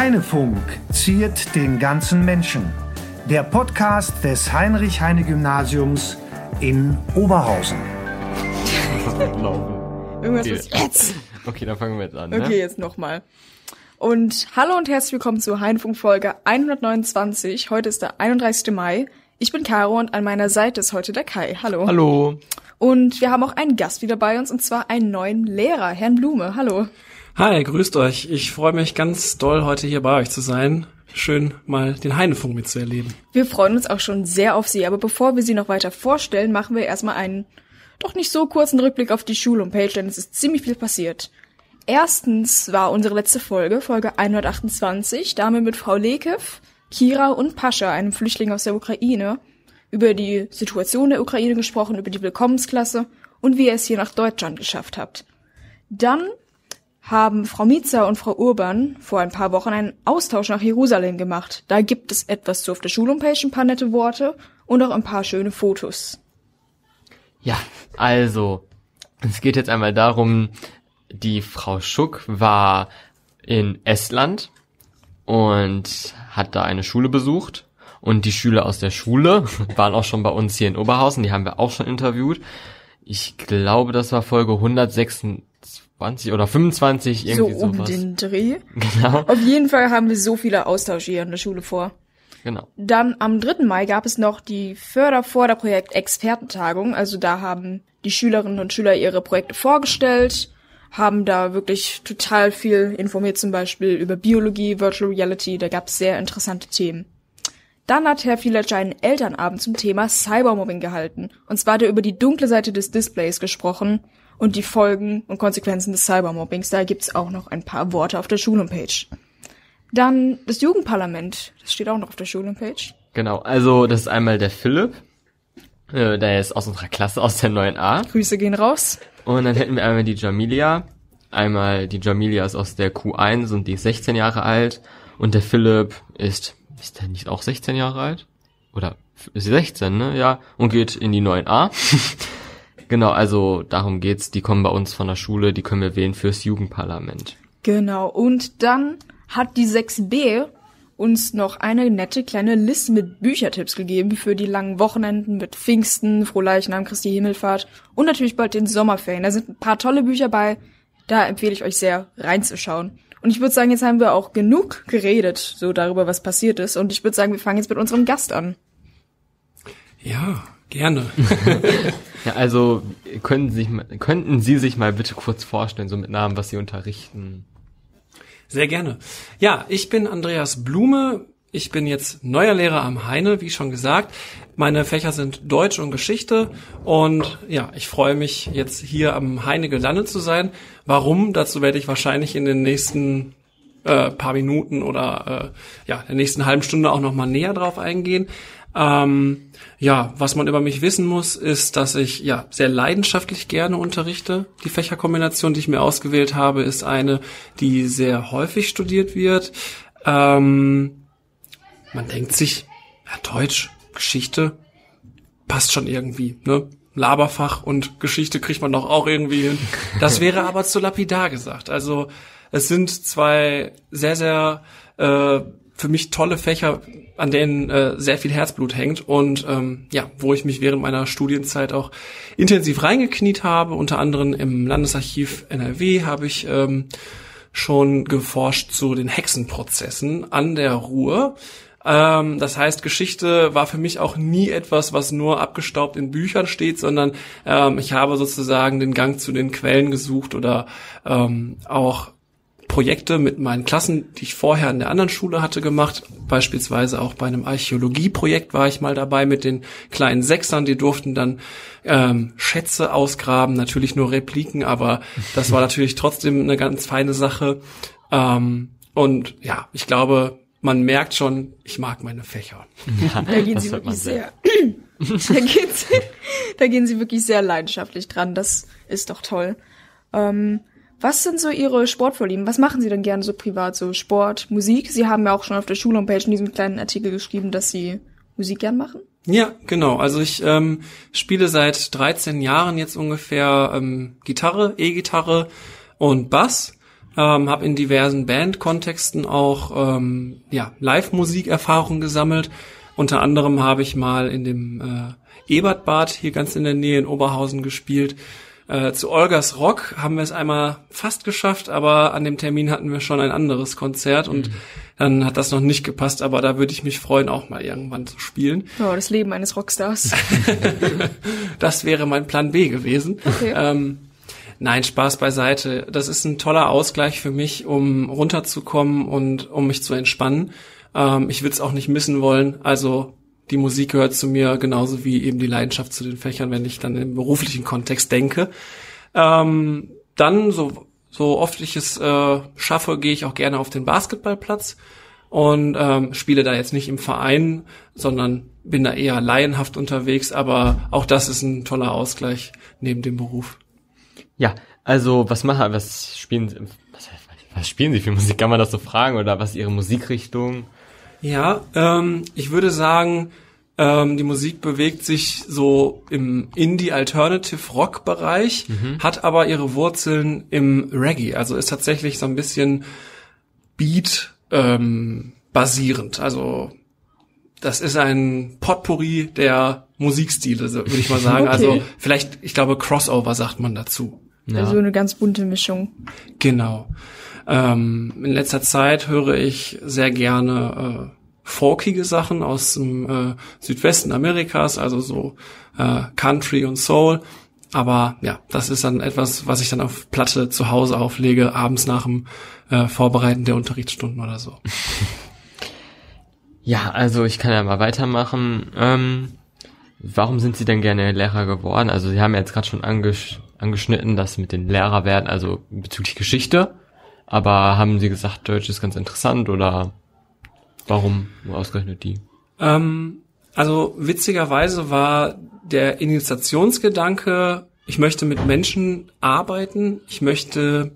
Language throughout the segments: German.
Heinefunk ziert den ganzen Menschen. Der Podcast des Heinrich-Heine-Gymnasiums in Oberhausen. Irgendwas ist jetzt. Okay, dann fangen wir jetzt an. Okay, Ne? jetzt nochmal. Und hallo und herzlich willkommen zur Heinfunk Folge 129. Heute ist der 31. Mai. Ich bin Caro und an meiner Seite ist heute der Kai. Hallo. Hallo. Und wir haben auch einen Gast wieder bei uns und zwar einen neuen Lehrer, Herrn Blume. Hallo. Hi, grüßt euch. Ich freue mich ganz doll, heute hier bei euch zu sein. Schön, mal den Heinefunk mitzuerleben. Wir freuen uns auch schon sehr auf Sie, aber bevor wir Sie noch weiter vorstellen, machen wir erstmal einen doch nicht so kurzen Rückblick auf die Schulhomepage, denn es ist ziemlich viel passiert. Erstens war unsere letzte Folge, Folge 128, da haben wir mit Frau Lekev, Kira und Pascha, einem Flüchtling aus der Ukraine, über die Situation der Ukraine gesprochen, über die Willkommensklasse und wie ihr es hier nach Deutschland geschafft habt. Dann haben Frau Mietzer und Frau Urban vor ein paar Wochen einen Austausch nach Jerusalem gemacht. Da gibt es etwas zu auf der Schulhomepage, ein paar nette Worte und auch ein paar schöne Fotos. Ja, also, es geht jetzt einmal darum, die Frau Schuck war in Estland und hat da eine Schule besucht. Und die Schüler aus der Schule waren auch schon bei uns hier in Oberhausen, die haben wir auch schon interviewt. Ich glaube, das war Folge 126 oder 25, irgendwie so um sowas. den Dreh. Genau, Auf jeden Fall haben wir so viele Austausche hier in der Schule vor. genau. Dann am 3. Mai gab es noch die Fördervorderprojekt Expertentagung. Also da haben die Schülerinnen und Schüler ihre Projekte vorgestellt, haben da wirklich total viel informiert, zum Beispiel über Biologie, Virtual Reality. Da gab es sehr interessante Themen. Dann hat Herr Villager einen Elternabend zum Thema Cybermobbing gehalten. Und zwar hat er über die dunkle Seite des Displays gesprochen und die Folgen und Konsequenzen des Cybermobbings. Da gibt's auch noch ein paar Worte auf der Schulhomepage. Dann das Jugendparlament. Das steht auch noch auf der Schulhomepage. Genau, also das ist einmal der Philipp, äh, der ist aus unserer Klasse, aus der 9a. Grüße gehen raus. Und dann hätten wir einmal die Jamilia. Einmal die Jamilia ist aus der Q1 und die ist 16 Jahre alt. Und der Philipp ist, ist der nicht auch 16 Jahre alt? Oder ist sie 16, ne? Ja. Und geht in die 9a. genau, also darum geht's. Die kommen bei uns von der Schule, die können wir wählen fürs Jugendparlament. Genau. Und dann hat die 6b uns noch eine nette kleine Liste mit Büchertipps gegeben für die langen Wochenenden mit Pfingsten, Frohleichnam, Christi Himmelfahrt und natürlich bald den Sommerferien. Da sind ein paar tolle Bücher bei. Da empfehle ich euch sehr reinzuschauen. Und ich würde sagen, jetzt haben wir auch genug geredet, so darüber, was passiert ist. Und ich würde sagen, wir fangen jetzt mit unserem Gast an. Ja, gerne. Ja, also können Sie, könnten Sie sich mal bitte kurz vorstellen, so mit Namen, was Sie unterrichten? Sehr gerne. Ja, ich bin Andreas Blume. Ich bin jetzt neuer Lehrer am Heine, wie schon gesagt. Meine Fächer sind Deutsch und Geschichte. Und ja, ich freue mich jetzt hier am Heine gelandet zu sein. Warum? Dazu werde ich wahrscheinlich in den nächsten äh, paar Minuten oder äh, ja, der nächsten halben Stunde auch nochmal näher drauf eingehen. Ähm, ja, was man über mich wissen muss, ist, dass ich ja sehr leidenschaftlich gerne unterrichte. Die Fächerkombination, die ich mir ausgewählt habe, ist eine, die sehr häufig studiert wird. Ähm, man denkt sich, ja, Deutsch, Geschichte, passt schon irgendwie, ne? Laberfach und Geschichte kriegt man doch auch irgendwie hin. Das wäre aber zu lapidar gesagt. Also es sind zwei sehr, sehr äh, für mich tolle Fächer, an denen äh, sehr viel Herzblut hängt und ähm, ja, wo ich mich während meiner Studienzeit auch intensiv reingekniet habe. Unter anderem im Landesarchiv NRW habe ich ähm, schon geforscht zu den Hexenprozessen an der Ruhr. Ähm, das heißt, Geschichte war für mich auch nie etwas, was nur abgestaubt in Büchern steht, sondern ähm, ich habe sozusagen den Gang zu den Quellen gesucht oder ähm, auch Projekte mit meinen Klassen, die ich vorher an der anderen Schule hatte, gemacht. Beispielsweise auch bei einem Archäologieprojekt war ich mal dabei mit den kleinen Sechsern. Die durften dann ähm, Schätze ausgraben, natürlich nur Repliken, aber das war natürlich trotzdem eine ganz feine Sache. Ähm, und ja, ich glaube, man merkt schon, ich mag meine Fächer. Ja, Da gehen sie wirklich sehr, da, gehen sie, da gehen sie wirklich sehr leidenschaftlich dran. Das ist doch toll. Ähm, was sind so Ihre Sportvorlieben? Was machen Sie denn gerne so privat? So Sport, Musik? Sie haben ja auch schon auf der Schulhomepage in diesem kleinen Artikel geschrieben, dass Sie Musik gern machen. Ja, genau. Also ich ähm, spiele seit 13 Jahren jetzt ungefähr ähm, Gitarre, E-Gitarre und Bass. ähm, habe in diversen Bandkontexten auch ähm, ja, Live-Musikerfahrung gesammelt. Unter anderem habe ich mal in dem äh, Ebertbad hier ganz in der Nähe in Oberhausen gespielt. Äh, zu Olgas Rock haben wir es einmal fast geschafft, aber an dem Termin hatten wir schon ein anderes Konzert und mhm. dann hat das noch nicht gepasst, aber da würde ich mich freuen, auch mal irgendwann zu spielen. Oh, das Leben eines Rockstars. das wäre mein Plan B gewesen. Okay. Ähm, Nein, Spaß beiseite. Das ist ein toller Ausgleich für mich, um runterzukommen und um mich zu entspannen. Ähm, ich würde es auch nicht missen wollen. Also die Musik gehört zu mir genauso wie eben die Leidenschaft zu den Fächern, wenn ich dann im beruflichen Kontext denke. Ähm, dann, so, so oft ich es äh, schaffe, gehe ich auch gerne auf den Basketballplatz und ähm, spiele da jetzt nicht im Verein, sondern bin da eher laienhaft unterwegs, aber auch das ist ein toller Ausgleich neben dem Beruf. Ja, also was machen, was spielen was, was spielen Sie für Musik? Kann man das so fragen oder was ist Ihre Musikrichtung? Ja, ähm, ich würde sagen, ähm, die Musik bewegt sich so im Indie-Alternative-Rock-Bereich, mhm. hat aber ihre Wurzeln im Reggae, also ist tatsächlich so ein bisschen Beat ähm, basierend. Also das ist ein Potpourri der Musikstile, würde ich mal sagen. Also okay. Also vielleicht, ich glaube, Crossover sagt man dazu. Ja. Also eine ganz bunte Mischung. Genau. Ähm, in letzter Zeit höre ich sehr gerne äh, folkige Sachen aus dem äh, Südwesten Amerikas, also so äh, Country und Soul. Aber ja, das ist dann etwas, was ich dann auf Platte zu Hause auflege, abends nach dem äh, Vorbereiten der Unterrichtsstunden oder so. Ja, also ich kann ja mal weitermachen. Ähm, warum sind Sie denn gerne Lehrer geworden? Also Sie haben ja jetzt gerade schon angesch angeschnitten, das mit den Lehrer werden, also bezüglich Geschichte. Aber haben Sie gesagt, Deutsch ist ganz interessant oder warum ausgerechnet die? Ähm, also witzigerweise war der Initiationsgedanke, ich möchte mit Menschen arbeiten, ich möchte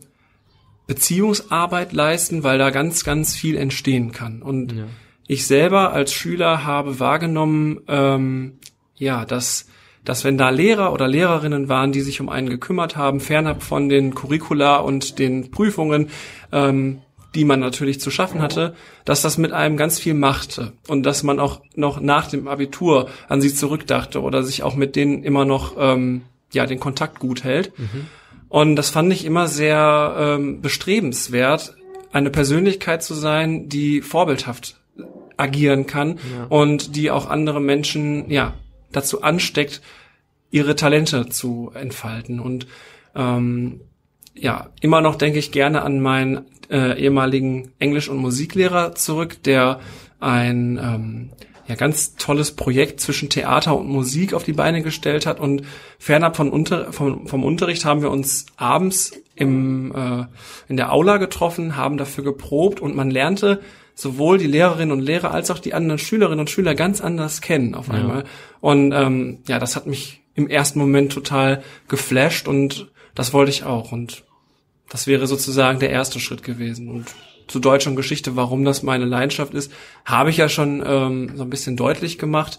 Beziehungsarbeit leisten, weil da ganz, ganz viel entstehen kann. Und ja. ich selber als Schüler habe wahrgenommen, ähm, ja, dass dass wenn da Lehrer oder Lehrerinnen waren, die sich um einen gekümmert haben, fernab von den Curricula und den Prüfungen, ähm, die man natürlich zu schaffen hatte, dass das mit einem ganz viel machte und dass man auch noch nach dem Abitur an sie zurückdachte oder sich auch mit denen immer noch ähm, ja den Kontakt gut hält. Mhm. Und das fand ich immer sehr ähm, bestrebenswert, eine Persönlichkeit zu sein, die vorbildhaft agieren kann ja. und die auch andere Menschen ja dazu ansteckt, ihre Talente zu entfalten. Und ähm, ja, immer noch denke ich gerne an meinen äh, ehemaligen Englisch- und Musiklehrer zurück, der ein ähm, ja, ganz tolles Projekt zwischen Theater und Musik auf die Beine gestellt hat und fernab von Unter vom, vom Unterricht haben wir uns abends im, äh, in der Aula getroffen, haben dafür geprobt und man lernte sowohl die Lehrerinnen und Lehrer als auch die anderen Schülerinnen und Schüler ganz anders kennen auf einmal. Ja. Und ähm, ja, das hat mich im ersten Moment total geflasht und das wollte ich auch. Und das wäre sozusagen der erste Schritt gewesen. Und zu Deutsch und Geschichte, warum das meine Leidenschaft ist, habe ich ja schon ähm, so ein bisschen deutlich gemacht.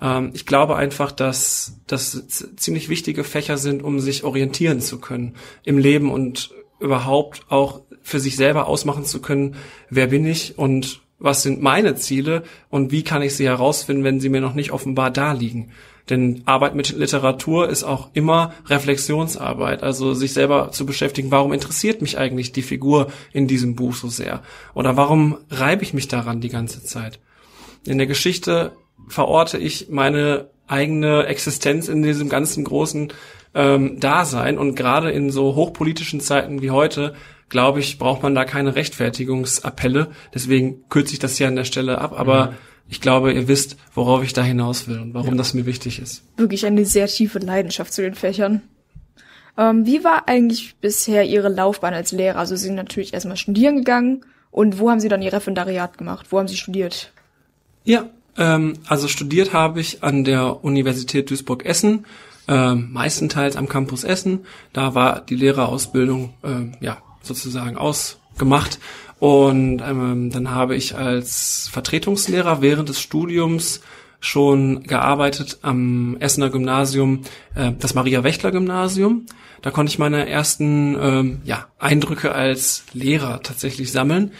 Ähm, ich glaube einfach, dass das ziemlich wichtige Fächer sind, um sich orientieren zu können im Leben und überhaupt auch für sich selber ausmachen zu können, wer bin ich und was sind meine Ziele und wie kann ich sie herausfinden, wenn sie mir noch nicht offenbar da liegen. Denn Arbeit mit Literatur ist auch immer Reflexionsarbeit, also sich selber zu beschäftigen, warum interessiert mich eigentlich die Figur in diesem Buch so sehr? Oder warum reibe ich mich daran die ganze Zeit? In der Geschichte verorte ich meine eigene Existenz in diesem ganzen großen ähm, Dasein und gerade in so hochpolitischen Zeiten wie heute glaube ich, braucht man da keine Rechtfertigungsappelle. Deswegen kürze ich das hier an der Stelle ab. Aber mhm. ich glaube, ihr wisst, worauf ich da hinaus will und warum ja. das mir wichtig ist. Wirklich eine sehr tiefe Leidenschaft zu den Fächern. Ähm, wie war eigentlich bisher Ihre Laufbahn als Lehrer? Also Sie sind natürlich erstmal studieren gegangen. Und wo haben Sie dann Ihr Referendariat gemacht? Wo haben Sie studiert? Ja, ähm, also studiert habe ich an der Universität Duisburg-Essen, äh, meistenteils am Campus Essen. Da war die Lehrerausbildung äh, ja sozusagen ausgemacht. Und ähm, dann habe ich als Vertretungslehrer während des Studiums schon gearbeitet am Essener Gymnasium, äh, das Maria-Wächtler-Gymnasium. Da konnte ich meine ersten ähm, ja, Eindrücke als Lehrer tatsächlich sammeln.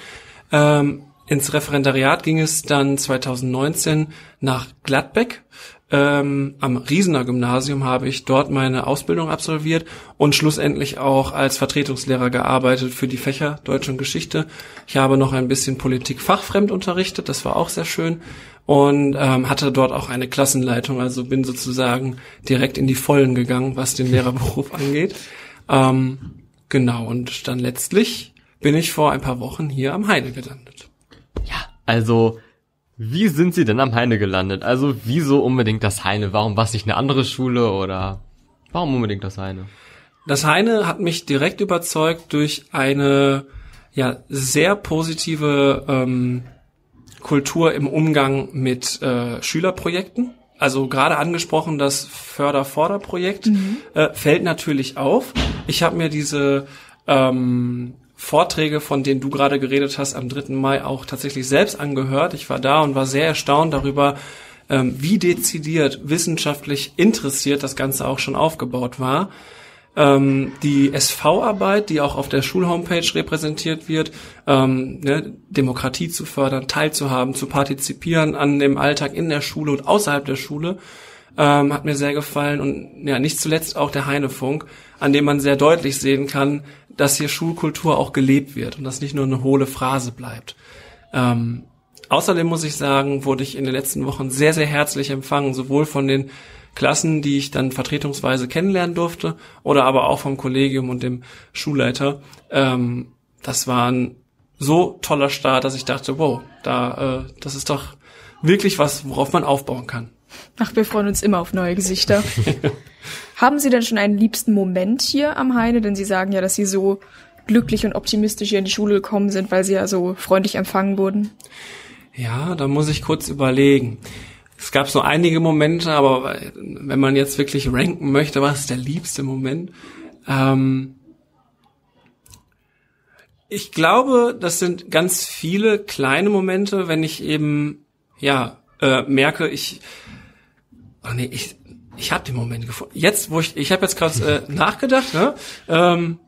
Ähm, ins Referendariat ging es dann 2019 nach Gladbeck. Ähm, am Riesener Gymnasium habe ich dort meine Ausbildung absolviert und schlussendlich auch als Vertretungslehrer gearbeitet für die Fächer Deutsch und Geschichte. Ich habe noch ein bisschen Politik fachfremd unterrichtet, das war auch sehr schön und ähm, hatte dort auch eine Klassenleitung, also bin sozusagen direkt in die Vollen gegangen, was den Lehrerberuf angeht. Ähm, genau, und dann letztlich bin ich vor ein paar Wochen hier am Heide gelandet. Ja, also wie sind Sie denn am Heine gelandet? Also wieso unbedingt das Heine? Warum war es nicht eine andere Schule oder warum unbedingt das Heine? Das Heine hat mich direkt überzeugt durch eine ja sehr positive ähm, Kultur im Umgang mit äh, Schülerprojekten. Also gerade angesprochen, das Förder-Förder-Projekt mhm. äh, fällt natürlich auf. Ich habe mir diese ähm, Vorträge, von denen du gerade geredet hast, am 3. Mai auch tatsächlich selbst angehört. Ich war da und war sehr erstaunt darüber, ähm, wie dezidiert wissenschaftlich interessiert das Ganze auch schon aufgebaut war. Ähm, die SV-Arbeit, die auch auf der Schulhomepage repräsentiert wird, ähm, ne, Demokratie zu fördern, teilzuhaben, zu partizipieren an dem Alltag in der Schule und außerhalb der Schule, hat mir sehr gefallen und ja, nicht zuletzt auch der Heinefunk, an dem man sehr deutlich sehen kann, dass hier Schulkultur auch gelebt wird und das nicht nur eine hohle Phrase bleibt. Ähm, außerdem muss ich sagen, wurde ich in den letzten Wochen sehr, sehr herzlich empfangen, sowohl von den Klassen, die ich dann vertretungsweise kennenlernen durfte, oder aber auch vom Kollegium und dem Schulleiter. Ähm, das war ein so toller Start, dass ich dachte, wow, da, äh, das ist doch wirklich was, worauf man aufbauen kann. Ach, wir freuen uns immer auf neue Gesichter. Haben Sie denn schon einen liebsten Moment hier am Heine? Denn Sie sagen ja, dass Sie so glücklich und optimistisch hier in die Schule gekommen sind, weil Sie ja so freundlich empfangen wurden. Ja, da muss ich kurz überlegen. Es gab so einige Momente, aber wenn man jetzt wirklich ranken möchte, was ist der liebste Moment? Ähm ich glaube, das sind ganz viele kleine Momente, wenn ich eben ja äh, merke, ich oh nee, ich ich habe den Moment gefunden. Jetzt, wo ich, ich habe jetzt gerade äh, nachgedacht, ne? Ähm,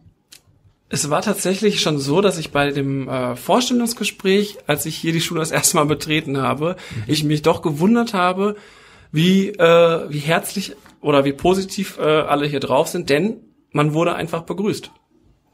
es war tatsächlich schon so, dass ich bei dem äh, Vorstellungsgespräch, als ich hier die Schule das erste Mal betreten habe, mhm. ich mich doch gewundert habe, wie äh, wie herzlich oder wie positiv äh, alle hier drauf sind, denn man wurde einfach begrüßt.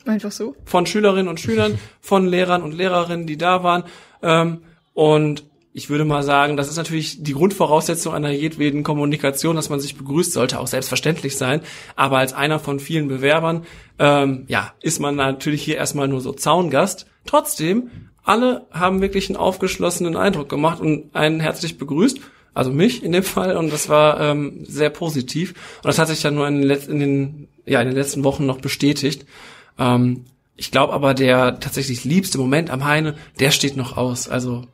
Einfach so? Von Schülerinnen und Schülern, von Lehrern und Lehrerinnen, die da waren. Ähm, und ich würde mal sagen, das ist natürlich die Grundvoraussetzung einer jedweden Kommunikation, dass man sich begrüßt, sollte auch selbstverständlich sein. Aber als einer von vielen Bewerbern, ähm, ja, ist man natürlich hier erstmal nur so Zaungast. Trotzdem, alle haben wirklich einen aufgeschlossenen Eindruck gemacht und einen herzlich begrüßt. Also mich in dem Fall und das war ähm, sehr positiv und das hat sich dann nur in den, letzten, in den, ja, in den letzten Wochen noch bestätigt. Ähm, ich glaube aber, der tatsächlich liebste Moment am Heine, der steht noch aus. Also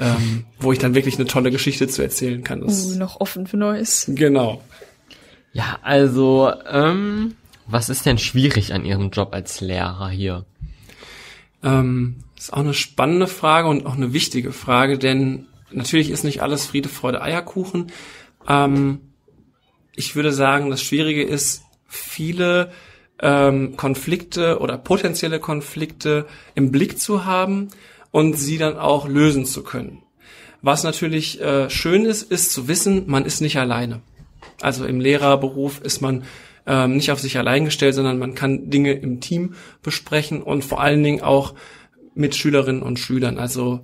ähm, wo ich dann wirklich eine tolle Geschichte zu erzählen kann. Das uh, noch offen für Neues. Genau. Ja, also, ähm, was ist denn schwierig an Ihrem Job als Lehrer hier? Ähm, ist auch eine spannende Frage und auch eine wichtige Frage, denn natürlich ist nicht alles Friede, Freude, Eierkuchen. Ähm, ich würde sagen, das Schwierige ist, viele ähm, Konflikte oder potenzielle Konflikte im Blick zu haben und sie dann auch lösen zu können. Was natürlich äh, schön ist, ist zu wissen, man ist nicht alleine. Also im Lehrerberuf ist man ähm, nicht auf sich allein gestellt, sondern man kann Dinge im Team besprechen und vor allen Dingen auch mit Schülerinnen und Schülern. Also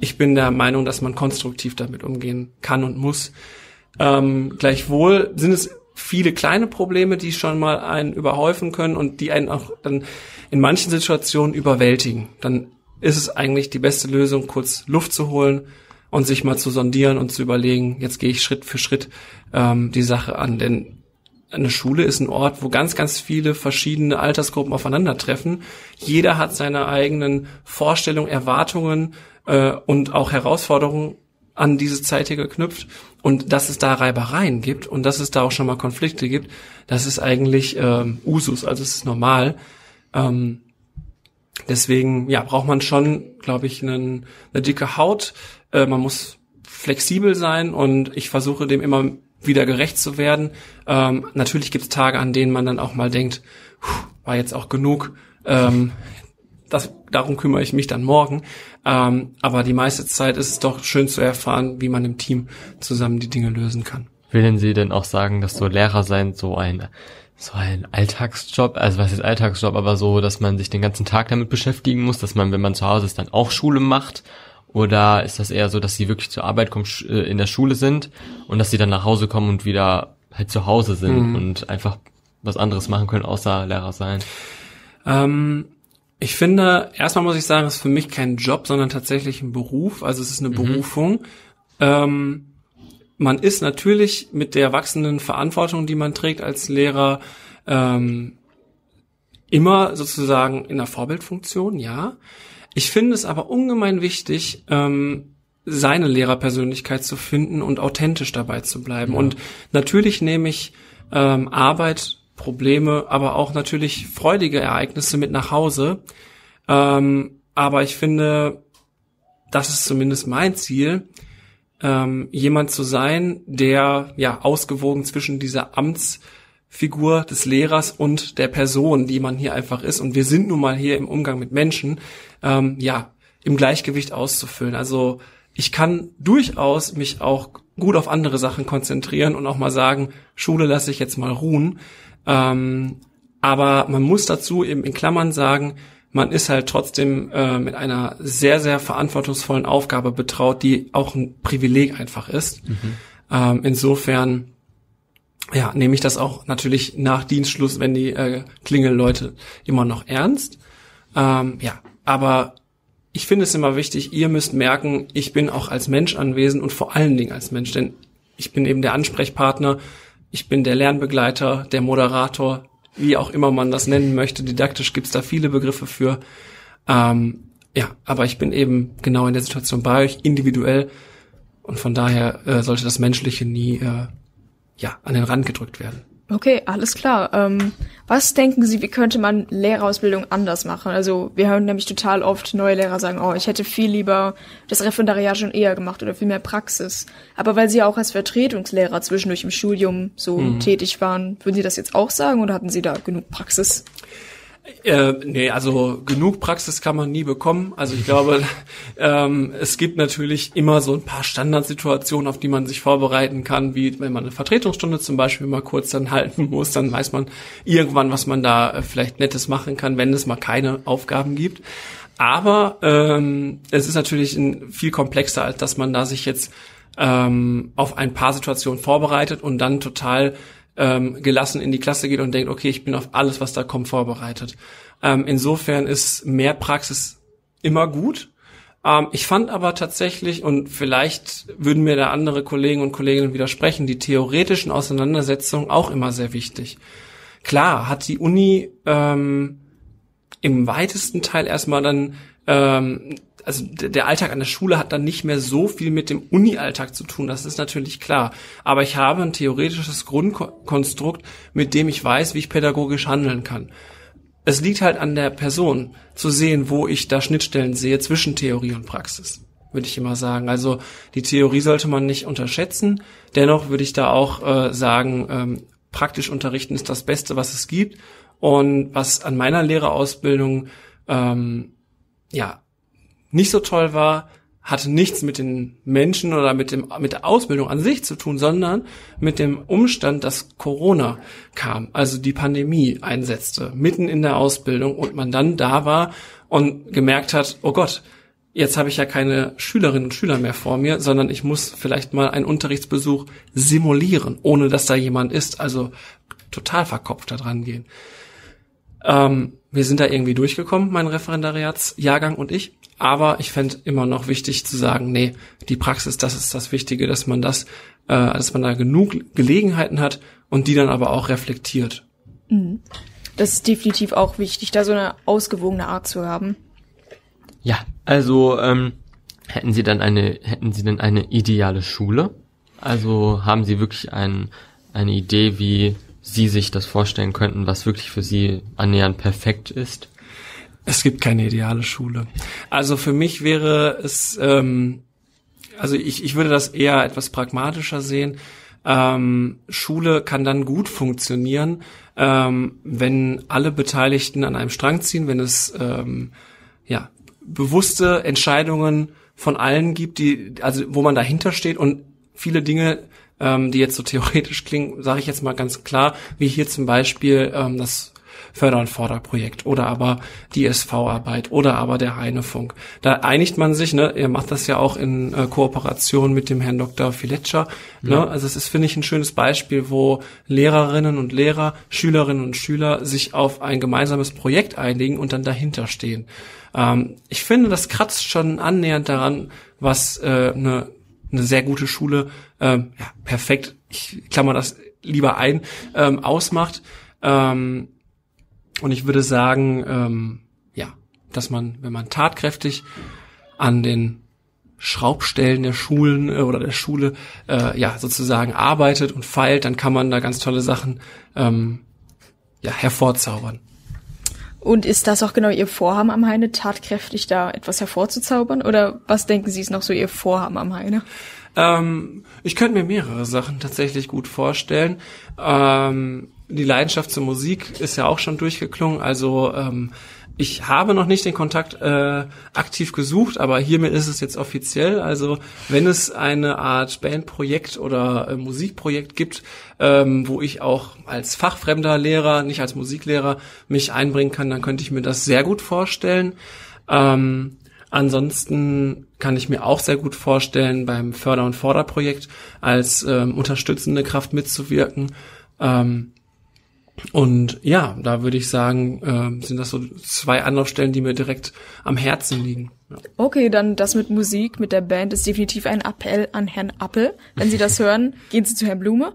ich bin der Meinung, dass man konstruktiv damit umgehen kann und muss. Ähm, gleichwohl sind es viele kleine Probleme, die schon mal einen überhäufen können und die einen auch dann in manchen Situationen überwältigen. Dann ist es eigentlich die beste Lösung, kurz Luft zu holen und sich mal zu sondieren und zu überlegen, jetzt gehe ich Schritt für Schritt ähm, die Sache an. Denn eine Schule ist ein Ort, wo ganz, ganz viele verschiedene Altersgruppen aufeinandertreffen. Jeder hat seine eigenen Vorstellungen, Erwartungen äh, und auch Herausforderungen an diese Zeit hier geknüpft. Und dass es da Reibereien gibt und dass es da auch schon mal Konflikte gibt, das ist eigentlich ähm, Usus, also es ist normal. Ähm, Deswegen, ja, braucht man schon, glaube ich, einen, eine dicke Haut. Äh, man muss flexibel sein und ich versuche dem immer wieder gerecht zu werden. Ähm, natürlich gibt es Tage, an denen man dann auch mal denkt, war jetzt auch genug. Ähm, das, darum kümmere ich mich dann morgen. Ähm, aber die meiste Zeit ist es doch schön zu erfahren, wie man im Team zusammen die Dinge lösen kann. Willen Sie denn auch sagen, dass so Lehrer sein so ein so ein Alltagsjob, also was ist Alltagsjob, aber so, dass man sich den ganzen Tag damit beschäftigen muss, dass man, wenn man zu Hause ist, dann auch Schule macht? Oder ist das eher so, dass sie wirklich zur Arbeit kommen, äh, in der Schule sind und dass sie dann nach Hause kommen und wieder halt zu Hause sind mhm. und einfach was anderes machen können, außer Lehrer sein? Ähm, ich finde, erstmal muss ich sagen, es ist für mich kein Job, sondern tatsächlich ein Beruf. Also es ist eine mhm. Berufung. Ähm, man ist natürlich mit der wachsenden Verantwortung, die man trägt als Lehrer, ähm, immer sozusagen in der Vorbildfunktion, ja. Ich finde es aber ungemein wichtig, ähm, seine Lehrerpersönlichkeit zu finden und authentisch dabei zu bleiben. Ja. Und natürlich nehme ich ähm, Arbeit, Probleme, aber auch natürlich freudige Ereignisse mit nach Hause. Ähm, aber ich finde, das ist zumindest mein Ziel, ähm, jemand zu sein, der ja ausgewogen zwischen dieser Amtsfigur des Lehrers und der Person, die man hier einfach ist. Und wir sind nun mal hier im Umgang mit Menschen, ähm, ja, im Gleichgewicht auszufüllen. Also ich kann durchaus mich auch gut auf andere Sachen konzentrieren und auch mal sagen, Schule lasse ich jetzt mal ruhen. Ähm, aber man muss dazu eben in Klammern sagen, man ist halt trotzdem äh, mit einer sehr, sehr verantwortungsvollen Aufgabe betraut, die auch ein Privileg einfach ist. Mhm. Ähm, insofern ja, nehme ich das auch natürlich nach Dienstschluss, wenn die äh, Klingelleute immer noch ernst. Ähm, ja, aber ich finde es immer wichtig, ihr müsst merken, ich bin auch als Mensch anwesend und vor allen Dingen als Mensch, denn ich bin eben der Ansprechpartner, ich bin der Lernbegleiter, der Moderator, wie auch immer man das nennen möchte. Didaktisch gibt's da viele Begriffe für. Ähm, ja, aber ich bin eben genau in der Situation bei euch, individuell. Und von daher äh, sollte das Menschliche nie äh, ja, an den Rand gedrückt werden. Okay, alles klar. Ähm, was denken Sie, wie könnte man Lehrerausbildung anders machen? Also wir hören nämlich total oft neue Lehrer sagen, oh, ich hätte viel lieber das Referendariat schon eher gemacht oder viel mehr Praxis. Aber weil Sie ja auch als Vertretungslehrer zwischendurch im Studium so mhm. tätig waren, würden Sie das jetzt auch sagen oder hatten Sie da genug Praxis? Äh, nee, also genug Praxis kann man nie bekommen. Also ich glaube, ähm, es gibt natürlich immer so ein paar Standardsituationen, auf die man sich vorbereiten kann, wie wenn man eine Vertretungsstunde zum Beispiel mal kurz dann halten muss, dann weiß man irgendwann, was man da äh, vielleicht Nettes machen kann, wenn es mal keine Aufgaben gibt. Aber ähm, es ist natürlich ein, viel komplexer, als dass man da sich jetzt ähm, auf ein paar Situationen vorbereitet und dann total ähm, gelassen in die Klasse geht und denkt, okay, ich bin auf alles, was da kommt, vorbereitet. Ähm, insofern ist mehr Praxis immer gut. Ähm, ich fand aber tatsächlich, und vielleicht würden mir da andere Kollegen und Kolleginnen widersprechen, die theoretischen Auseinandersetzungen auch immer sehr wichtig. Klar hat die Uni ähm, im weitesten Teil erstmal dann ähm, also der Alltag an der Schule hat dann nicht mehr so viel mit dem Uni-Alltag zu tun, das ist natürlich klar. Aber ich habe ein theoretisches Grundkonstrukt, mit dem ich weiß, wie ich pädagogisch handeln kann. Es liegt halt an der Person zu sehen, wo ich da Schnittstellen sehe zwischen Theorie und Praxis, würde ich immer sagen. Also die Theorie sollte man nicht unterschätzen. Dennoch würde ich da auch äh, sagen, ähm, praktisch unterrichten ist das Beste, was es gibt. Und was an meiner Lehrerausbildung ähm, ja nicht so toll war, hatte nichts mit den Menschen oder mit dem mit der Ausbildung an sich zu tun, sondern mit dem Umstand, dass Corona kam, also die Pandemie einsetzte mitten in der Ausbildung und man dann da war und gemerkt hat, oh Gott, jetzt habe ich ja keine Schülerinnen und Schüler mehr vor mir, sondern ich muss vielleicht mal einen Unterrichtsbesuch simulieren, ohne dass da jemand ist, also total verkopft da dran gehen. Ähm, wir sind da irgendwie durchgekommen, mein Referendariatsjahrgang und ich. Aber ich fände immer noch wichtig zu sagen, nee, die Praxis, das ist das Wichtige, dass man das, äh, dass man da genug Gelegenheiten hat und die dann aber auch reflektiert. Mhm. Das ist definitiv auch wichtig, da so eine ausgewogene Art zu haben. Ja, also ähm, hätten Sie dann eine, hätten Sie denn eine ideale Schule? Also haben Sie wirklich ein, eine Idee, wie Sie sich das vorstellen könnten, was wirklich für Sie annähernd perfekt ist? Es gibt keine ideale Schule. Also für mich wäre es ähm, also ich, ich würde das eher etwas pragmatischer sehen. Ähm, Schule kann dann gut funktionieren, ähm, wenn alle Beteiligten an einem Strang ziehen, wenn es ähm, ja bewusste Entscheidungen von allen gibt, die also wo man dahinter steht und viele Dinge, ähm, die jetzt so theoretisch klingen, sage ich jetzt mal ganz klar, wie hier zum Beispiel ähm, das Förder- und Forderprojekt oder aber die SV-Arbeit oder aber der Heinefunk. Da einigt man sich, ne, ihr macht das ja auch in äh, Kooperation mit dem Herrn Dr. Filetscher. Ne? Ja. Also es ist, finde ich, ein schönes Beispiel, wo Lehrerinnen und Lehrer, Schülerinnen und Schüler sich auf ein gemeinsames Projekt einigen und dann dahinter stehen. Ähm, ich finde, das kratzt schon annähernd daran, was äh, eine, eine sehr gute Schule, ähm, ja, perfekt, ich klammer das lieber ein, ähm, ausmacht. Ähm, und ich würde sagen, ähm, ja, dass man, wenn man tatkräftig an den Schraubstellen der Schulen äh, oder der Schule äh, ja sozusagen arbeitet und feilt, dann kann man da ganz tolle Sachen ähm, ja hervorzaubern. Und ist das auch genau Ihr Vorhaben am Heine, tatkräftig da etwas hervorzuzaubern? Oder was denken Sie ist noch so Ihr Vorhaben am Heine? Ähm, ich könnte mir mehrere Sachen tatsächlich gut vorstellen. Ähm, die Leidenschaft zur Musik ist ja auch schon durchgeklungen. Also ähm, ich habe noch nicht den Kontakt äh, aktiv gesucht, aber hiermit ist es jetzt offiziell. Also wenn es eine Art Bandprojekt oder äh, Musikprojekt gibt, ähm, wo ich auch als fachfremder Lehrer, nicht als Musiklehrer, mich einbringen kann, dann könnte ich mir das sehr gut vorstellen. Ähm, ansonsten kann ich mir auch sehr gut vorstellen, beim Förder- und Forderprojekt als ähm, unterstützende Kraft mitzuwirken. Ähm, und ja, da würde ich sagen, äh, sind das so zwei Anlaufstellen, die mir direkt am Herzen liegen. Ja. Okay, dann das mit Musik, mit der Band ist definitiv ein Appell an Herrn Appel. Wenn Sie das hören, gehen Sie zu Herrn Blume.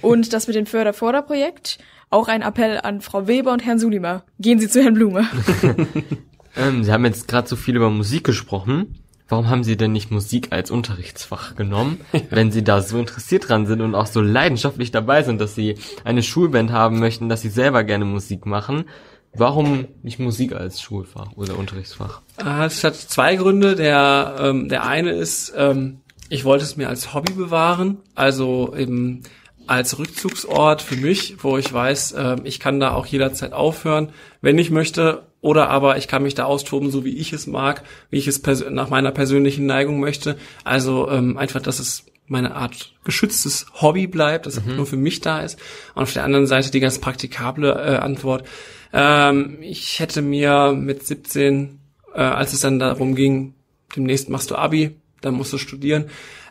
Und das mit dem Förder-Förder-Projekt, auch ein Appell an Frau Weber und Herrn Sulima. Gehen Sie zu Herrn Blume. ähm, Sie haben jetzt gerade so viel über Musik gesprochen. Warum haben Sie denn nicht Musik als Unterrichtsfach genommen, wenn Sie da so interessiert dran sind und auch so leidenschaftlich dabei sind, dass Sie eine Schulband haben möchten, dass Sie selber gerne Musik machen? Warum nicht Musik als Schulfach oder Unterrichtsfach? Ah, es hat zwei Gründe. Der, ähm, der eine ist, ähm, ich wollte es mir als Hobby bewahren, also eben als Rückzugsort für mich, wo ich weiß, äh, ich kann da auch jederzeit aufhören, wenn ich möchte oder aber ich kann mich da austoben, so wie ich es mag, wie ich es nach meiner persönlichen Neigung möchte. Also ähm, einfach, dass es meine Art geschütztes Hobby bleibt, das mhm. nur für mich da ist. Und auf der anderen Seite die ganz praktikable äh, Antwort. Ähm, ich hätte mir mit 17, äh, als es dann darum ging, demnächst machst du Abi, dann musst du studieren,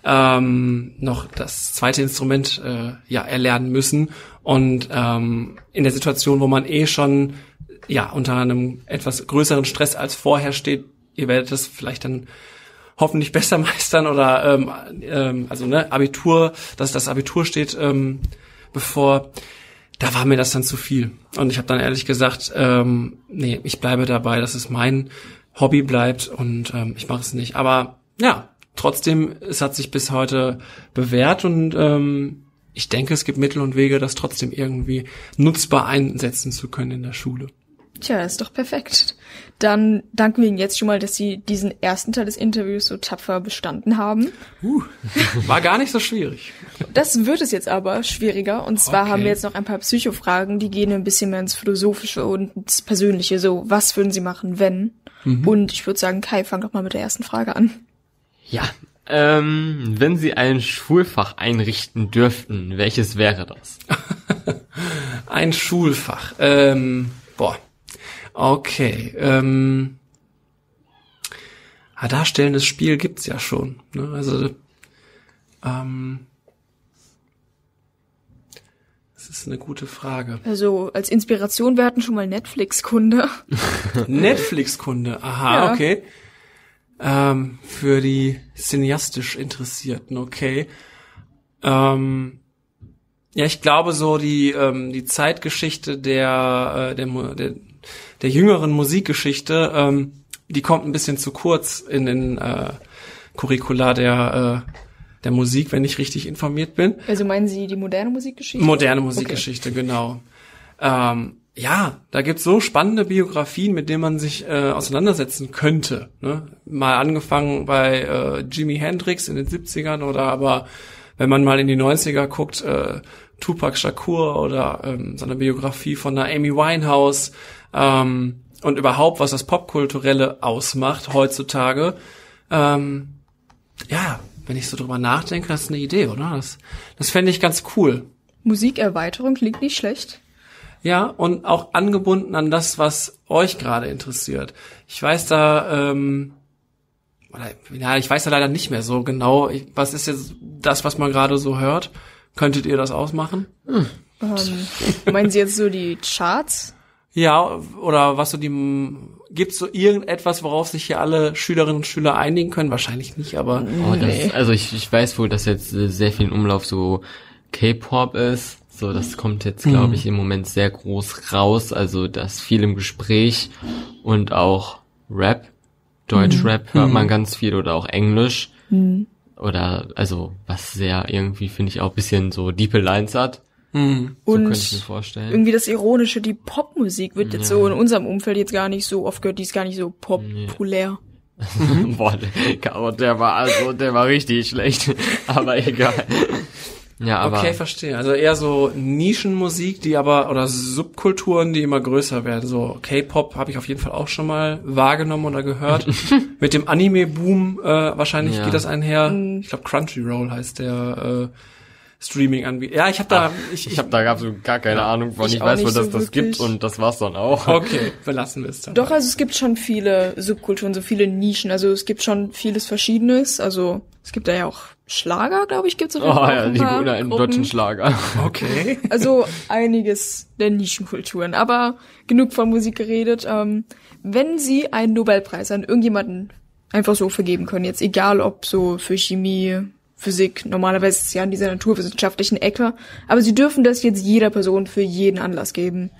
ähm, noch das zweite Instrument äh, ja erlernen müssen. Und ähm, in der Situation, wo man eh schon ja, unter einem etwas größeren Stress als vorher steht. Ihr werdet das vielleicht dann hoffentlich besser meistern oder ähm, ähm, also ne Abitur, dass das Abitur steht ähm, bevor. Da war mir das dann zu viel und ich habe dann ehrlich gesagt, ähm, nee, ich bleibe dabei, dass es mein Hobby bleibt und ähm, ich mache es nicht. Aber ja, trotzdem, es hat sich bis heute bewährt und ähm, ich denke, es gibt Mittel und Wege, das trotzdem irgendwie nutzbar einsetzen zu können in der Schule. Tja, das ist doch perfekt. Dann danken wir Ihnen jetzt schon mal, dass Sie diesen ersten Teil des Interviews so tapfer bestanden haben. Uh, war gar nicht so schwierig. Das wird es jetzt aber schwieriger. Und zwar okay. haben wir jetzt noch ein paar Psychofragen, die gehen ein bisschen mehr ins Philosophische und ins Persönliche. So, was würden Sie machen, wenn? Mhm. Und ich würde sagen, Kai, fang doch mal mit der ersten Frage an. Ja, ähm, wenn Sie ein Schulfach einrichten dürften, welches wäre das? ein Schulfach. Ähm, boah. Okay. Ähm, ja, darstellendes Spiel gibt's ja schon. Ne? Also ähm, das ist eine gute Frage. Also als Inspiration, wir hatten schon mal Netflix-Kunde. Netflix-Kunde, aha, ja. okay. Ähm, für die cineastisch Interessierten, okay. Ähm, ja, ich glaube so die ähm, die Zeitgeschichte der äh, der, der der jüngeren Musikgeschichte, ähm, die kommt ein bisschen zu kurz in den äh, Curricula der, äh, der Musik, wenn ich richtig informiert bin. Also meinen Sie die moderne Musikgeschichte? Moderne Musikgeschichte, okay. genau. Ähm, ja, da gibt's so spannende Biografien, mit denen man sich äh, auseinandersetzen könnte. Ne? Mal angefangen bei äh, Jimi Hendrix in den 70ern oder aber, wenn man mal in die 90er guckt, äh, Tupac Shakur oder ähm, so eine Biografie von der Amy Winehouse ähm, und überhaupt, was das Popkulturelle ausmacht heutzutage. Ähm, ja, wenn ich so drüber nachdenke, das ist eine Idee, oder? Das, das fände ich ganz cool. Musikerweiterung klingt nicht schlecht. Ja, und auch angebunden an das, was euch gerade interessiert. Ich weiß da, ähm, oder, ja, ich weiß da leider nicht mehr so genau. Ich, was ist jetzt das, was man gerade so hört? Könntet ihr das ausmachen? Ähm, meinen Sie jetzt so die Charts? Ja, oder was so die, gibt's so irgendetwas, worauf sich hier alle Schülerinnen und Schüler einigen können? Wahrscheinlich nicht, aber. Oh, das, also ich, ich weiß wohl, dass jetzt äh, sehr viel Umlauf so K-Pop ist. So, das kommt jetzt, glaube ich, im Moment sehr groß raus. Also das viel im Gespräch und auch Rap, Deutschrap hört man ganz viel oder auch Englisch. Oder also was sehr irgendwie finde ich auch bisschen so diepe Lines hat. Hm. So Und könnte ich mir vorstellen. Irgendwie das Ironische, die Popmusik wird jetzt Ja. so in unserem Umfeld jetzt gar nicht so oft gehört, die ist gar nicht so populär. Boah, der, der war also, der war richtig schlecht. Aber egal. Ja, aber Okay, verstehe. Also eher so Nischenmusik, die aber, oder Subkulturen, die immer größer werden. So K-Pop habe ich auf jeden Fall auch schon mal wahrgenommen oder gehört. Mit dem Anime-Boom äh, wahrscheinlich Ja. geht das einher. Ich glaube Crunchyroll heißt der äh, Streaming-Anbieter. Ja, ich habe da, ich, ich habe da gar, so gar keine Ahnung von. ich Ich, weiß nicht dass so das gibt wirklich. und das war's dann auch. Okay, belassen wir es dann. Doch, also es gibt schon viele Subkulturen, so viele Nischen. Also es gibt schon vieles Verschiedenes. Also es gibt da ja auch Schlager, glaube ich, gibt's auf Oh jeden Fall auch ja, ein die guten Gruppen. deutschen Schlager. Okay. Also einiges der Nischenkulturen. Aber genug von Musik geredet. Ähm, wenn Sie einen Nobelpreis an irgendjemanden einfach so vergeben können, jetzt egal ob so für Chemie, Physik, normalerweise ist es ja in dieser naturwissenschaftlichen Ecke, aber Sie dürfen das jetzt jeder Person für jeden Anlass geben.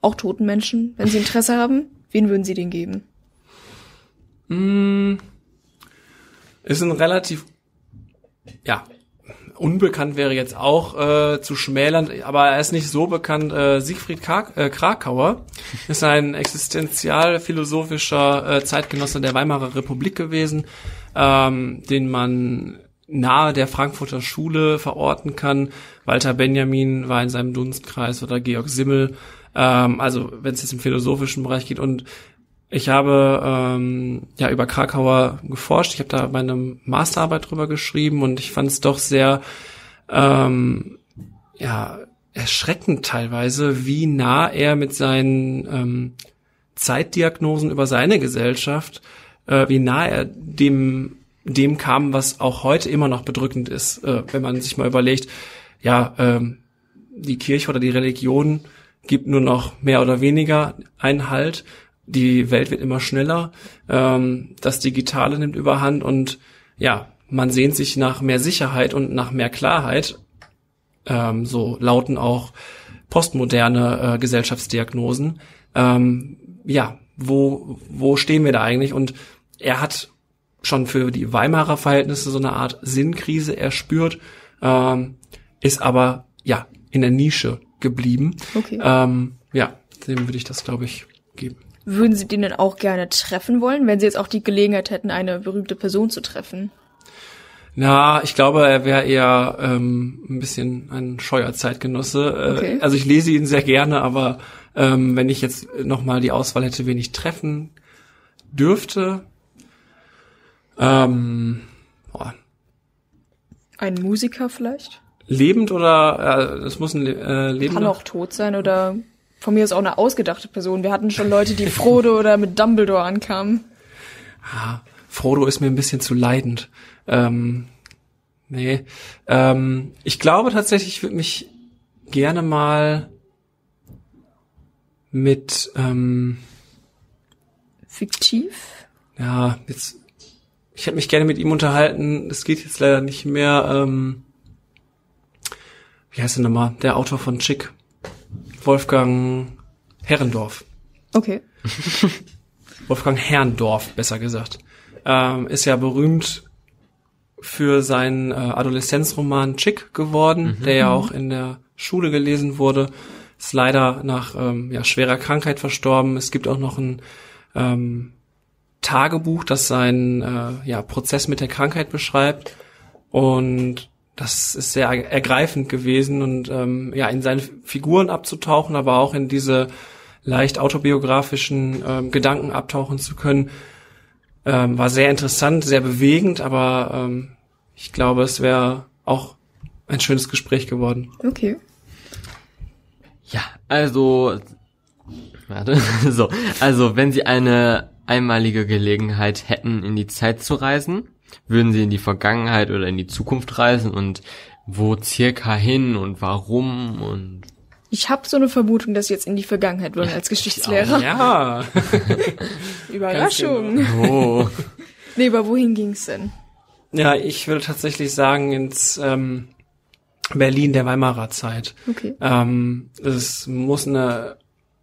Auch toten Menschen, wenn Sie Interesse haben, wen würden Sie den geben? Ist ein relativ, ja, unbekannt wäre jetzt auch äh, zu schmälern, aber er ist nicht so bekannt. Äh, Siegfried Krak äh, Krakauer ist ein existenzial-philosophischer äh, Zeitgenosse der Weimarer Republik gewesen, ähm, den man nahe der Frankfurter Schule verorten kann. Walter Benjamin war in seinem Dunstkreis oder Georg Simmel. Ähm, also wenn es jetzt im philosophischen Bereich geht und ich habe ähm, ja über Krakauer geforscht. Ich habe da meine Masterarbeit drüber geschrieben und ich fand es doch sehr ähm, ja erschreckend teilweise, wie nah er mit seinen ähm, Zeitdiagnosen über seine Gesellschaft, äh, wie nah er dem dem kam, was auch heute immer noch bedrückend ist, äh, wenn man sich mal überlegt, ja, ähm, die Kirche oder die Religion gibt nur noch mehr oder weniger einen Halt. Die Welt wird immer schneller, ähm, das Digitale nimmt überhand und ja, man sehnt sich nach mehr Sicherheit und nach mehr Klarheit. Ähm, so lauten auch postmoderne äh, Gesellschaftsdiagnosen. Ähm, ja, wo, wo stehen wir da eigentlich? Und er hat schon für die Weimarer Verhältnisse so eine Art Sinnkrise erspürt, ähm, ist aber ja in der Nische geblieben. Okay. Ähm, ja, dem würde ich das, glaube ich, geben. Würden Sie den denn auch gerne treffen wollen, wenn Sie jetzt auch die Gelegenheit hätten, eine berühmte Person zu treffen? Na, ich glaube, er wäre eher ähm, ein bisschen ein scheuer Zeitgenosse. Äh, Okay. Also ich lese ihn sehr gerne, aber ähm, wenn ich jetzt nochmal die Auswahl hätte, wen ich treffen dürfte, ähm, boah, Ein Musiker vielleicht? lebend oder äh, es muss ein äh, lebender. Kann auch tot sein oder von mir ist auch eine ausgedachte Person. Wir hatten schon Leute, die Frodo oder mit Dumbledore ankamen. Ah, Frodo ist mir ein bisschen zu leidend. Ähm, nee. Ähm, ich glaube tatsächlich, ich würde mich gerne mal mit, ähm, Fiktiv? ja, jetzt, ich hätte mich gerne mit ihm unterhalten. Das geht jetzt leider nicht mehr. Ähm, wie heißt er nochmal? Der Autor von Chick. Wolfgang Herrendorf. Okay. Wolfgang Herrndorf, besser gesagt, ähm, ist ja berühmt für seinen äh, Adoleszenzroman Chick geworden, der ja auch in der Schule gelesen wurde. ist leider nach ähm, ja, schwerer Krankheit verstorben. Es gibt auch noch ein ähm, Tagebuch, das seinen äh, ja, Prozess mit der Krankheit beschreibt. Und das ist sehr ergreifend gewesen und ähm, ja, in seine Figuren abzutauchen, aber auch in diese leicht autobiografischen ähm, Gedanken abtauchen zu können, ähm, war sehr interessant, sehr bewegend, aber ähm, ich glaube, es wäre auch ein schönes Gespräch geworden. Okay. Ja, also, warte, so, also wenn Sie eine einmalige Gelegenheit hätten, in die Zeit zu reisen, würden Sie in die Vergangenheit oder in die Zukunft reisen und wo circa hin und warum und Ich habe so eine Vermutung, dass Sie jetzt in die Vergangenheit wollen als Geschichtslehrer. Ja, Überraschung. oh, Nee, aber wohin ging's denn? ja, ich würde tatsächlich sagen ins ähm, Berlin der Weimarer Zeit. Okay. Ähm, es muss eine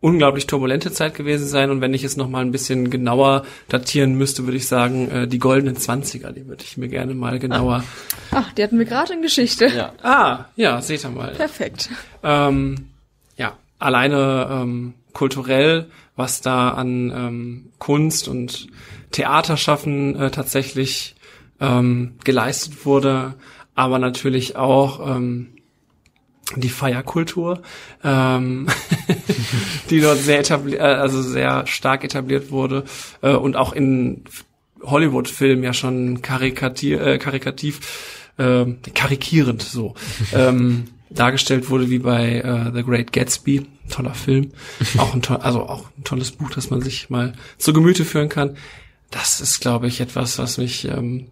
unglaublich turbulente Zeit gewesen sein und wenn ich es noch mal ein bisschen genauer datieren müsste, würde ich sagen, äh, die goldenen Zwanziger, die würde ich mir gerne mal genauer. Ach, die hatten wir gerade in Geschichte. ja. Ah, ja, seht ihr mal. Perfekt. Ähm, ja, alleine ähm, kulturell, was da an ähm, Kunst und Theaterschaffen äh, tatsächlich ähm, geleistet wurde, aber natürlich auch ähm, die Feierkultur, ähm, die dort sehr etabliert, äh, also sehr stark etabliert wurde äh, und auch in Hollywood-Filmen ja schon karikatier, äh, karikativ, äh, karikierend so ähm, dargestellt wurde, wie bei äh, The Great Gatsby, toller Film, auch ein toll, also auch ein tolles Buch, das man sich mal zu Gemüte führen kann. Das ist, glaube ich, etwas, was mich ähm,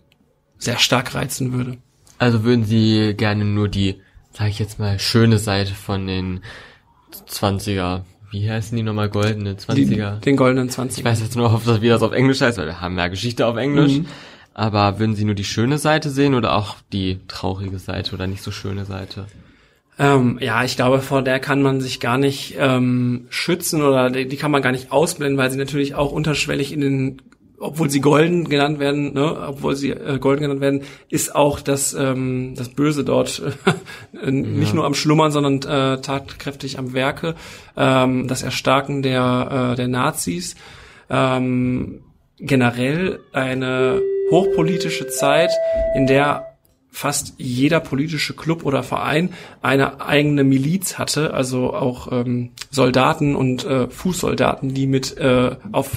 sehr stark reizen würde. Also würden Sie gerne nur die, sag ich jetzt mal, schöne Seite von den 20er, wie heißen die nochmal, goldene Die, 20er? den goldenen 20 Ich weiß jetzt nur, ob das, wie das auf Englisch heißt, weil wir haben ja Geschichte auf Englisch. Mhm. Aber würden Sie nur die schöne Seite sehen oder auch die traurige Seite oder nicht so schöne Seite? Ähm, ja, ich glaube, vor der kann man sich gar nicht ähm, schützen oder die, die kann man gar nicht ausblenden, weil sie natürlich auch unterschwellig in den, obwohl sie golden genannt werden, ne, obwohl sie äh, golden genannt werden, ist auch das ähm, das Böse dort äh, nicht nur am Schlummern, sondern äh, tatkräftig am Werke. Ähm, das Erstarken der äh, der Nazis. Ähm, generell eine hochpolitische Zeit, in der fast jeder politische Club oder Verein eine eigene Miliz hatte, also auch ähm, Soldaten und äh, Fußsoldaten, die mit äh, auf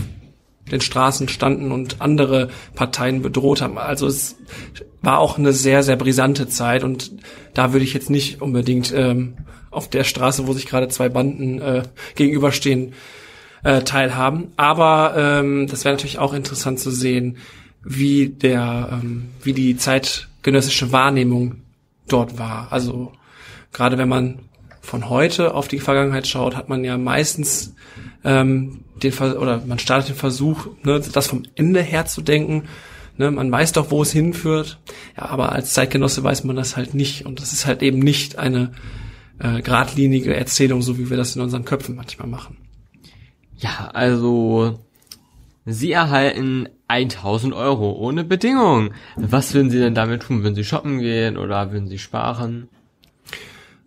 den Straßen standen und andere Parteien bedroht haben. Also es war auch eine sehr, sehr brisante Zeit und da würde ich jetzt nicht unbedingt ähm, auf der Straße, wo sich gerade zwei Banden äh, gegenüberstehen, äh, teilhaben. Aber ähm, das wäre natürlich auch interessant zu sehen, wie der, ähm, wie die zeitgenössische Wahrnehmung dort war. Also gerade wenn man von heute auf die Vergangenheit schaut, hat man ja meistens ähm, den Ver oder man startet den Versuch, ne, das vom Ende her zu denken. Ne, man weiß doch, wo es hinführt. Ja, aber als Zeitgenosse weiß man das halt nicht. Und das ist halt eben nicht eine äh, geradlinige Erzählung, so wie wir das in unseren Köpfen manchmal machen. Ja, also Sie erhalten 1000 Euro ohne Bedingung. Was würden Sie denn damit tun? Würden Sie shoppen gehen oder würden Sie sparen?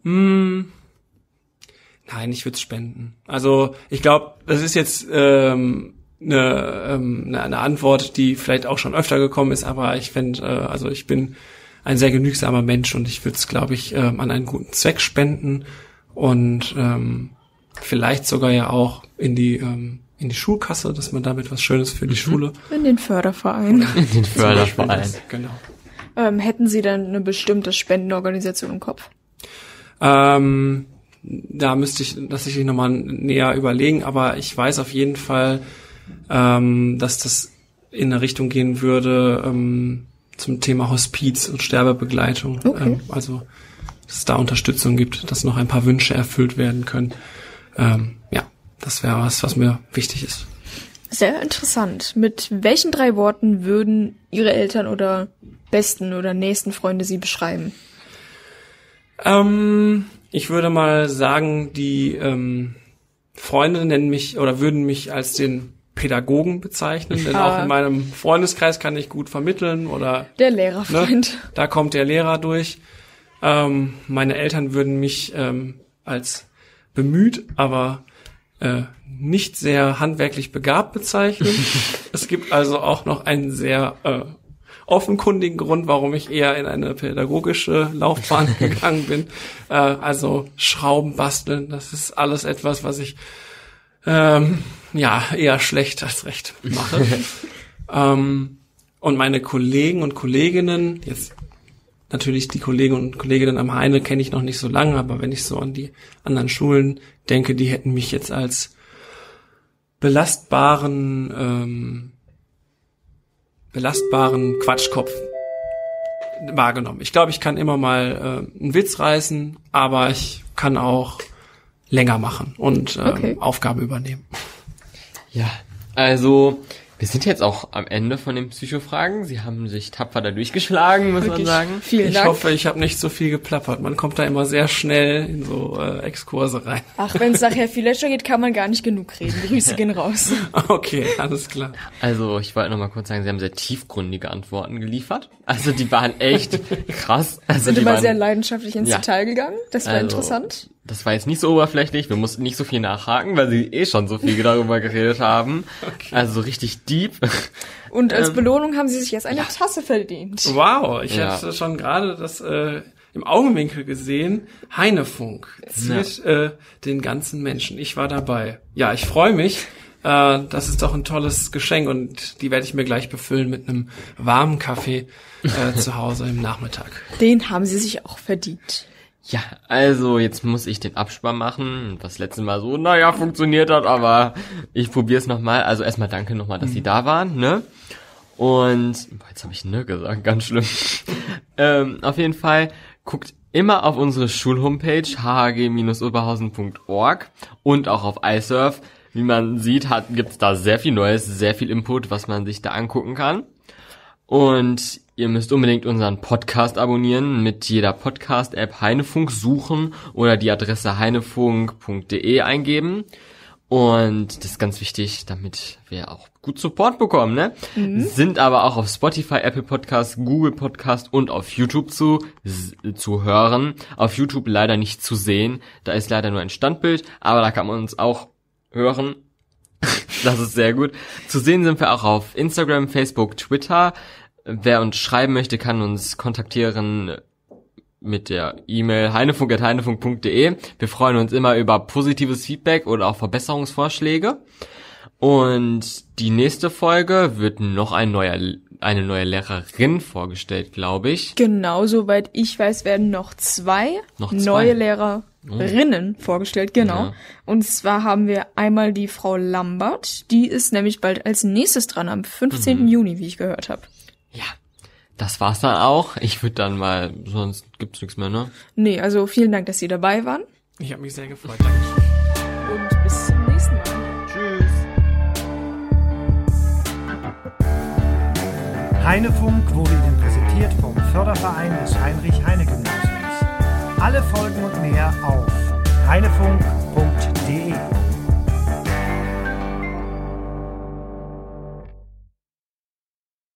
Hm. Nein, ich würde es spenden. Also ich glaube, das ist jetzt ähm, eine, ähm, eine, eine Antwort, die vielleicht auch schon öfter gekommen ist, aber ich finde, äh, also ich bin ein sehr genügsamer Mensch und ich würde es, glaube ich, ähm, an einen guten Zweck spenden und ähm, vielleicht sogar ja auch in die ähm, in die Schulkasse, dass man damit was Schönes für die Schule. In den Förderverein. In den Förderverein. Genau. Ähm, hätten Sie dann eine bestimmte Spendenorganisation im Kopf? Ähm, da müsste ich das sicherlich nochmal näher überlegen, aber ich weiß auf jeden Fall, ähm, dass das in eine Richtung gehen würde ähm, zum Thema Hospiz und Sterbebegleitung. Okay. Ähm, also, dass es da Unterstützung gibt, dass noch ein paar Wünsche erfüllt werden können. Ähm, ja, das wäre was, was mir wichtig ist. Sehr interessant. Mit welchen drei Worten würden Ihre Eltern oder besten oder nächsten Freunde Sie beschreiben? Ähm, ich würde mal sagen, die ähm, Freunde nennen mich oder würden mich als den Pädagogen bezeichnen, denn Ah. auch in meinem Freundeskreis kann ich gut vermitteln oder Der Lehrerfreund. da kommt der Lehrer durch. Ähm, meine Eltern würden mich ähm, als bemüht, aber äh, nicht sehr handwerklich begabt bezeichnen. es gibt also auch noch einen sehr äh, offenkundigen Grund, warum ich eher in eine pädagogische Laufbahn gegangen bin. Äh, also Schrauben basteln, das ist alles etwas, was ich ähm, ja eher schlecht als recht mache. ähm, und meine Kollegen und Kolleginnen, jetzt natürlich die Kollegen und Kolleginnen am Heine kenne ich noch nicht so lange, aber wenn ich so an die anderen Schulen denke, die hätten mich jetzt als belastbaren ähm, belastbaren Quatschkopf wahrgenommen. Ich glaube, ich kann immer mal äh, einen Witz reißen, aber ich kann auch länger machen und ähm, Okay. Aufgaben übernehmen. Ja, also wir sind jetzt auch am Ende von den Psychofragen. Sie haben sich tapfer da durchgeschlagen, muss man Wirklich. sagen. Vielen ich Dank. hoffe, ich habe nicht so viel geplappert. Man kommt da immer sehr schnell in so äh, Exkurse rein. Ach, wenn es nachher viel lächer geht, kann man gar nicht genug reden. Grüße gehen raus. Okay, alles klar. Also ich wollte noch mal kurz sagen, Sie haben sehr tiefgründige Antworten geliefert. Also die waren echt krass. Also Sind die immer waren, sehr leidenschaftlich ins Ja. Detail gegangen. Das war Also, interessant. Das war jetzt nicht so oberflächlich. Wir mussten nicht so viel nachhaken, weil Sie eh schon so viel darüber geredet haben. Also so richtig deep. Und als ähm, Belohnung haben sie sich jetzt eine Tasse verdient. Wow, ich Ja. hatte schon gerade das äh, im Augenwinkel gesehen. Heinefunk ziert äh, den ganzen Menschen. Ich war dabei. Ja, ich freue mich. Äh, das ist doch ein tolles Geschenk und die werde ich mir gleich befüllen mit einem warmen Kaffee äh, zu Hause im Nachmittag. Den haben sie sich auch verdient. Ja, also jetzt muss ich den Abspann machen, was letztes Mal so, naja, funktioniert hat, aber ich probiere es nochmal. Also erstmal danke nochmal, dass Sie da waren, ne? Und, jetzt habe ich ne gesagt, ganz schlimm. ähm, auf jeden Fall, guckt immer auf unsere Schulhomepage hhg-oberhausen.org und auch auf iSurf. Wie man sieht, hat, gibt's da sehr viel Neues, sehr viel Input, was man sich da angucken kann. Und ihr müsst unbedingt unseren Podcast abonnieren, mit jeder Podcast-App Heinefunk suchen oder die Adresse heinefunk.de eingeben. Und das ist ganz wichtig, damit wir auch gut Support bekommen, ne? Sind aber auch auf Spotify, Apple Podcast, Google Podcast und auf YouTube zu, zu hören. Auf YouTube leider nicht zu sehen. Da ist leider nur ein Standbild, aber da kann man uns auch hören. Das ist sehr gut. Zu sehen sind wir auch auf Instagram, Facebook, Twitter. Wer uns schreiben möchte, kann uns kontaktieren mit der E-Mail heinefunk.heinefunk.de. Wir freuen uns immer über positives Feedback oder auch Verbesserungsvorschläge. Und die nächste Folge wird noch ein neuer, eine neue Lehrerin vorgestellt, glaube ich. Genau, soweit ich weiß, werden noch zwei, Noch zwei. neue Lehrerinnen vorgestellt, genau. Ja. Und zwar haben wir einmal die Frau Lambert, die ist nämlich bald als nächstes dran, am 15. Mhm. Juni, wie ich gehört habe. Ja, das war's dann auch. Ich würde dann mal, sonst gibt's nichts mehr, ne? Nee, also vielen Dank, dass Sie dabei waren Ich habe mich sehr gefreut. Dankeschön. und bis zum nächsten Mal. Tschüss. Heinefunk wurde Ihnen präsentiert vom Förderverein des Heinrich-Heine-Gymnasiums. Alle Folgen und mehr auf heinefunk.de.